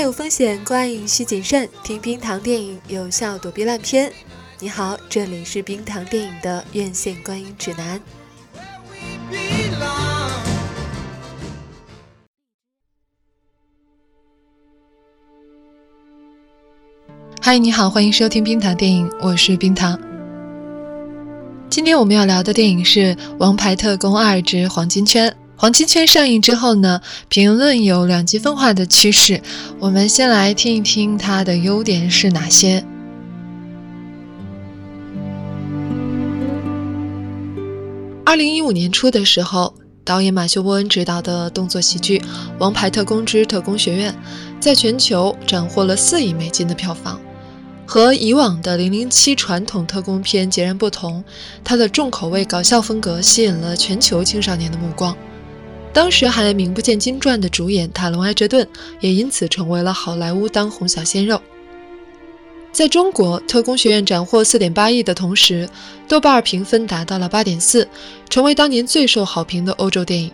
有风险，观影需谨慎。听冰糖电影，有效躲避烂片。你好，这里是冰糖电影的院线观影指南。嗨，你好，欢迎收听冰糖电影，我是冰糖。今天我们要聊的电影是《王牌特工二之黄金圈》。黄金圈上映之后呢，评论有两极分化的趋势。我们先来听一听它的优点是哪些。二零一五年初的时候，导演马修·波恩执导的动作喜剧《王牌特工之特工学院》在全球斩获了四亿美金的票房。和以往的《零零七》传统特工片截然不同，它的重口味搞笑风格吸引了全球青少年的目光。当时还名不见经传的主演塔隆·埃哲顿也因此成为了好莱坞当红小鲜肉。在中国，《特工学院》斩获4.8亿的同时，豆瓣评分达到了8.4，成为当年最受好评的欧洲电影。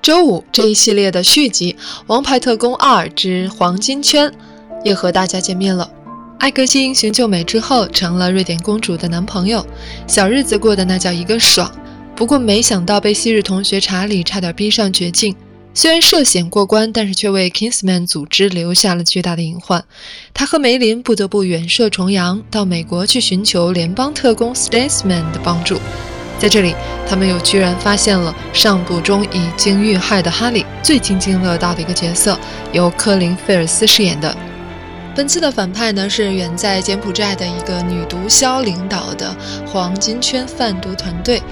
周五，这一系列的续集《王牌特工2之黄金圈》也和大家见面了。艾格西英雄救美之后，成了瑞典公主的男朋友，小日子过得那叫一个爽。不过，没想到被昔日同学查理差点逼上绝境。虽然涉险过关，但是却为 Kingsman 组织留下了巨大的隐患。他和梅林不得不远涉重洋，到美国去寻求联邦特工 Statesman 的帮助。在这里，他们又居然发现了上部中已经遇害的哈利最津津乐道的一个角色，由科林·菲尔斯饰演的。本次的反派呢，是远在柬埔寨的一个女毒枭领导的黄金圈贩毒团队。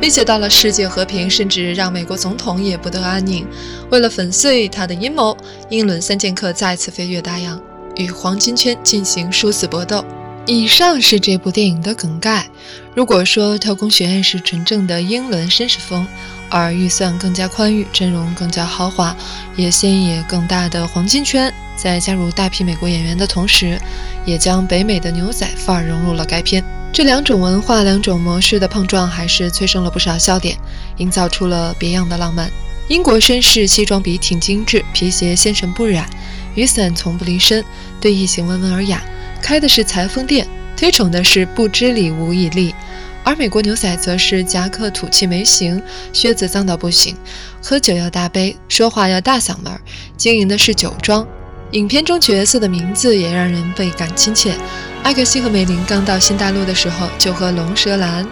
威胁到了世界和平，甚至让美国总统也不得安宁。为了粉碎他的阴谋，英伦三剑客再次飞越大洋，与黄金圈进行殊死搏斗。以上是这部电影的梗概。如果说《特工学院》是纯正的英伦绅士风，而预算更加宽裕，阵容更加豪华，野心也更大的黄金圈，在加入大批美国演员的同时，也将北美的牛仔范儿融入了该片。这两种文化、两种模式的碰撞，还是催生了不少笑点，营造出了别样的浪漫。英国绅士西装笔挺精致，皮鞋纤尘不染，雨伞从不离身，对异性温文尔雅，开的是裁缝店，推崇的是不知礼无以立。而美国牛仔则是夹克土气没型，靴子脏到不行，喝酒要大杯，说话要大嗓门，经营的是酒庄。影片中角色的名字也让人倍感亲切。艾克西和梅林刚到新大陆的时候，就和龙舌兰，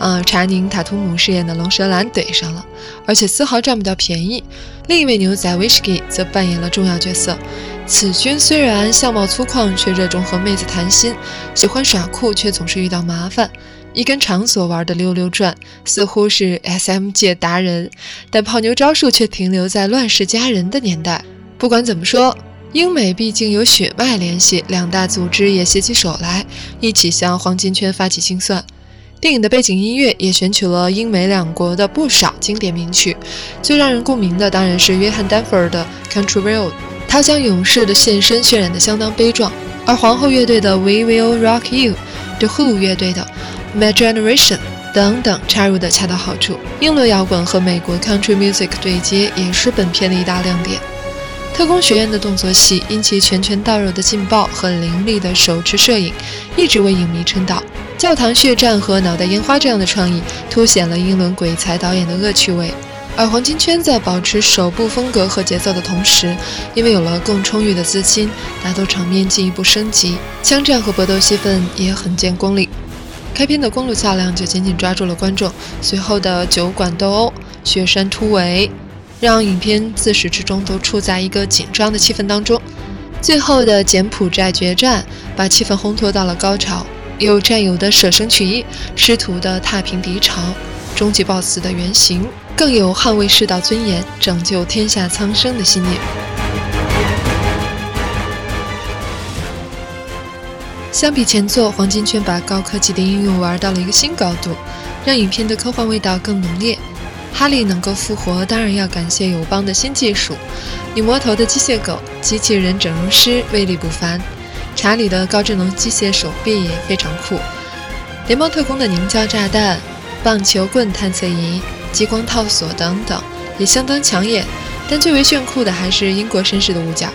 呃，查宁·塔图姆饰演的龙舌兰怼上了，而且丝毫占不到便宜。另一位牛仔威士忌则扮演了重要角色。此君虽然相貌粗犷，却热衷和妹子谈心，喜欢耍酷，却总是遇到麻烦。一根长索玩的溜溜转，似乎是 SM 界达人，但泡妞招数却停留在乱世佳人的年代。不管怎么说。英美毕竟有血脉联系，两大组织也携起手来，一起向黄金圈发起清算。电影的背景音乐也选取了英美两国的不少经典名曲，最让人共鸣的当然是约翰丹佛的《Country Road》，他将勇士的献身渲染得相当悲壮。而皇后乐队的《We Will Rock You》，The Who 乐队的《My Generation》等等插入的恰到好处。英伦摇滚和美国 Country Music 对接，也是本片的一大亮点。特工学院的动作戏因其拳拳到肉的劲爆和凌厉的手持摄影，一直为影迷称道。教堂血战和脑袋烟花这样的创意，凸显了英伦鬼才导演的恶趣味。而黄金圈在保持首部风格和节奏的同时，因为有了更充裕的资金，打斗场面进一步升级，枪战和搏斗戏份也很见功力。开篇的公路较量就紧紧抓住了观众，随后的酒馆斗殴、雪山突围。让影片自始至终都处在一个紧张的气氛当中，最后的柬埔寨决战把气氛烘托到了高潮，有战友的舍生取义，师徒的踏平敌潮，终极 BOSS 的原型，更有捍卫世道尊严、拯救天下苍生的信念。相比前作，《黄金圈》把高科技的应用玩到了一个新高度，让影片的科幻味道更浓烈。哈利能够复活，当然要感谢友邦的新技术。女魔头的机械狗、机器人整容师威力不凡，查理的高智能机械手臂也非常酷。联邦特工的凝胶炸弹、棒球棍探测仪、激光套索等等也相当抢眼。但最为炫酷的还是英国绅士的物件。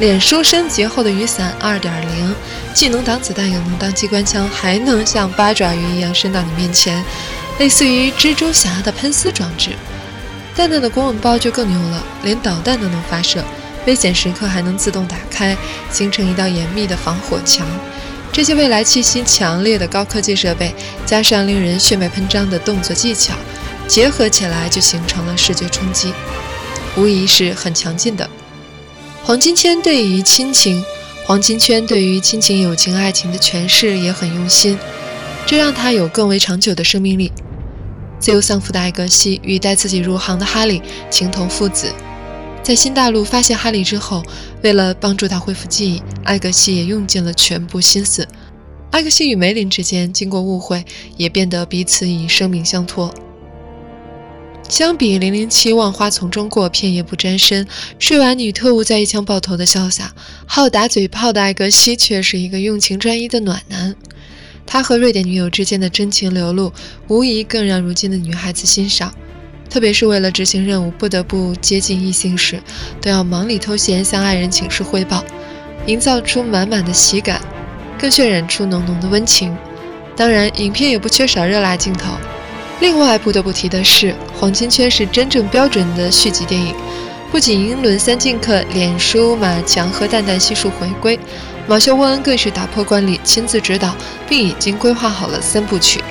脸书升级后的雨伞2.0，既能挡子弹，又能当机关枪，还能像八爪鱼一样伸到你面前，类似于蜘蛛侠的喷丝装置。蛋蛋的公文包就更牛了，连导弹都能发射，危险时刻还能自动打开，形成一道严密的防火墙。这些未来气息强烈的高科技设备，加上令人血脉喷张的动作技巧，结合起来就形成了视觉冲击，无疑是很强劲的。黄金圈对于亲情，黄金圈对于亲情、友情、爱情的诠释也很用心，这让它有更为长久的生命力。自由丧父的艾格西与带自己入行的哈利情同父子。在新大陆发现哈利之后，为了帮助他恢复记忆，艾格西也用尽了全部心思。艾格西与梅林之间经过误会，也变得彼此以生命相托。相比零零七万花丛中过，片叶不沾身，睡完女特务再一枪爆头的潇洒，好打嘴炮的艾格西却是一个用情专一的暖男。他和瑞典女友之间的真情流露，无疑更让如今的女孩子欣赏。特别是为了执行任务，不得不接近异性时，都要忙里偷闲向爱人请示汇报，营造出满满的喜感，更渲染出浓浓的温情。当然，影片也不缺少热辣镜头。另外，不得不提的是，《黄金圈》是真正标准的续集电影，不仅英伦三剑客脸书、马强和蛋蛋悉数回归，马修·沃恩更是打破惯例，亲自执导，并已经规划好了三部曲。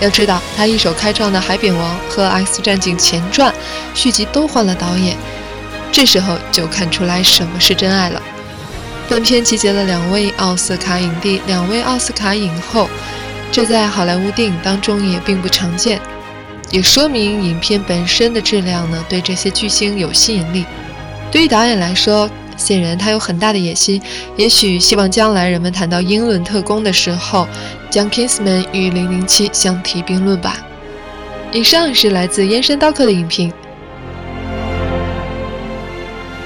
要知道，他一手开创的《海扁王》和《X 战警前传》续集都换了导演，这时候就看出来什么是真爱了。本片集结了两位奥斯卡影帝、两位奥斯卡影后，这在好莱坞电影当中也并不常见，也说明影片本身的质量呢对这些巨星有吸引力。对于导演来说，显然他有很大的野心，也许希望将来人们谈到英伦特工的时候，将 Kingsman 与007相提并论吧。以上是来自燕山刀客的影评。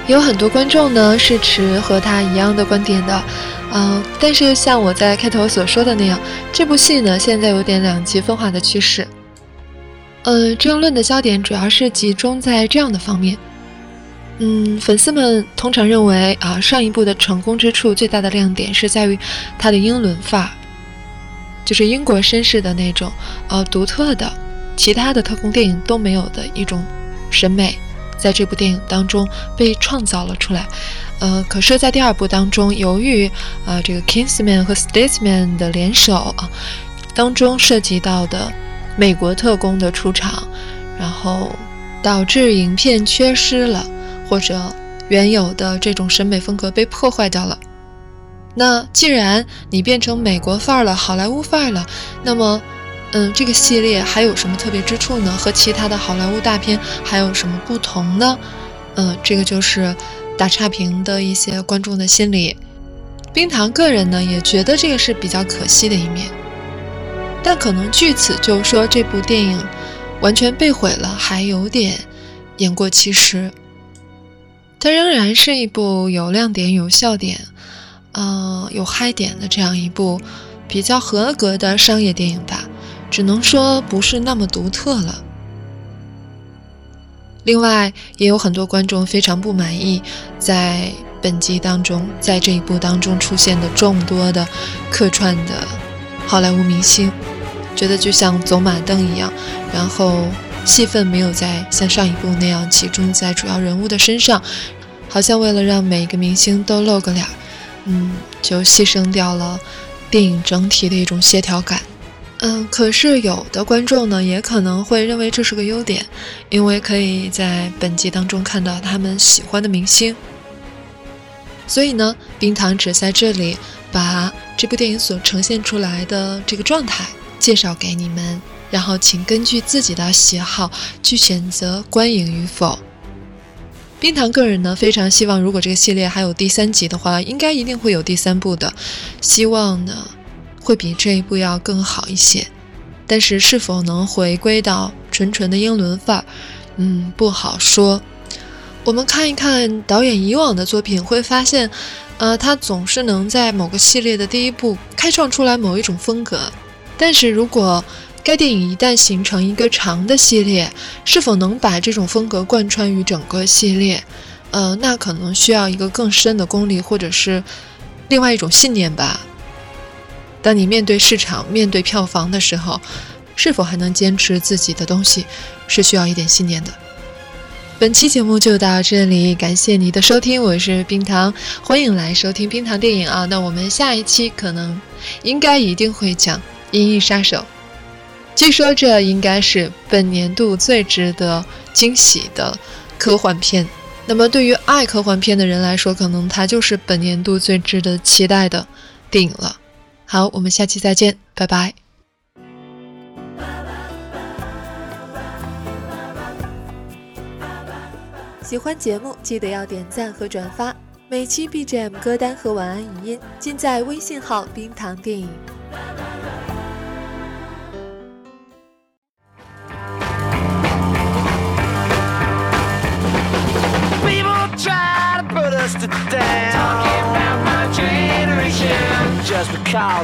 有很多观众呢是持和他一样的观点的，嗯，但是像我在开头所说的那样，这部戏呢现在有点两极分化的趋势。呃，争论的焦点主要是集中在这样的方面。嗯，粉丝们通常认为啊，上一部的成功之处最大的亮点是在于它的英伦范儿，就是英国绅士的那种呃独特的，其他的特工电影都没有的一种审美，在这部电影当中被创造了出来。呃，可是，在第二部当中，由于啊这个 Kingsman 和 Statesman 的联手啊，当中涉及到的美国特工的出场，然后导致影片缺失了。或者原有的这种审美风格被破坏掉了。那既然你变成美国范儿了、好莱坞范儿了，那么，嗯，这个系列还有什么特别之处呢？和其他的好莱坞大片还有什么不同呢？嗯，这个就是打差评的一些观众的心理。冰糖个人呢也觉得这个是比较可惜的一面，但可能据此就说这部电影完全被毁了，还有点言过其实。它仍然是一部有亮点、有笑点，嗯，有嗨点的这样一部比较合格的商业电影吧，只能说不是那么独特了。另外，也有很多观众非常不满意，在本集当中，在这一部当中出现的众多的客串的好莱坞明星，觉得就像走马灯一样，然后。戏份没有在像上一部那样集中在主要人物的身上，好像为了让每一个明星都露个脸，嗯，就牺牲掉了电影整体的一种协调感。嗯，可是有的观众呢，也可能会认为这是个优点，因为可以在本集当中看到他们喜欢的明星。所以呢，冰糖只在这里把这部电影所呈现出来的这个状态介绍给你们。然后，请根据自己的喜好去选择观影与否。冰糖个人呢，非常希望如果这个系列还有第三集的话，应该一定会有第三部的。希望呢，会比这一部要更好一些。但是是否能回归到纯纯的英伦范儿，嗯，不好说。我们看一看导演以往的作品，会发现，呃，他总是能在某个系列的第一部开创出来某一种风格。但是如果该电影一旦形成一个长的系列，是否能把这种风格贯穿于整个系列？呃，那可能需要一个更深的功力，或者是另外一种信念吧。当你面对市场、面对票房的时候，是否还能坚持自己的东西，是需要一点信念的。本期节目就到这里，感谢你的收听，我是冰糖，欢迎来收听冰糖电影啊。那我们下一期可能应该一定会讲《银翼杀手》，据说这应该是本年度最值得惊喜的科幻片。那么对于爱科幻片的人来说，可能它就是本年度最值得期待的电影了。好，我们下期再见，拜拜。喜欢节目，记得要点赞和转发。每期 BGM 歌单和晚安语音尽在微信号“冰糖电影”。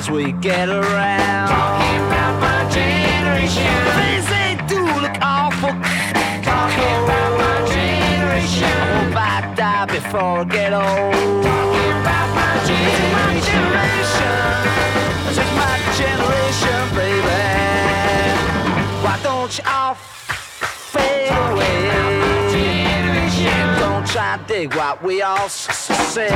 as we get around. Talking about my generation. Things they do look awful. Talking about my generation. Oh, I hope I die before I get old. Talking about my generation. This is my generation, baby. Why don't you all fade away? Talking 'bout my generation. Don't try to dig what we all say.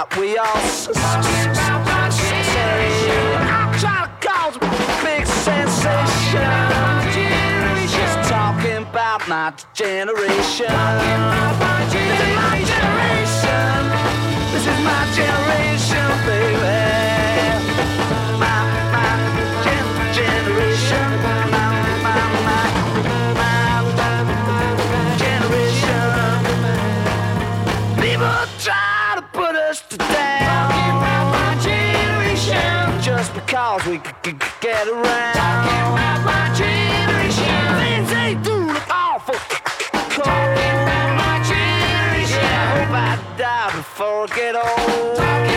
What we all say. I'm trying to cause a big sensation. Just talking about my generation. This is my generation. This is my generation, because we could get around. Talking about my generation. Things ain't doing look awful. Cold. Talking about my generation. I hope I die before I get old. Talking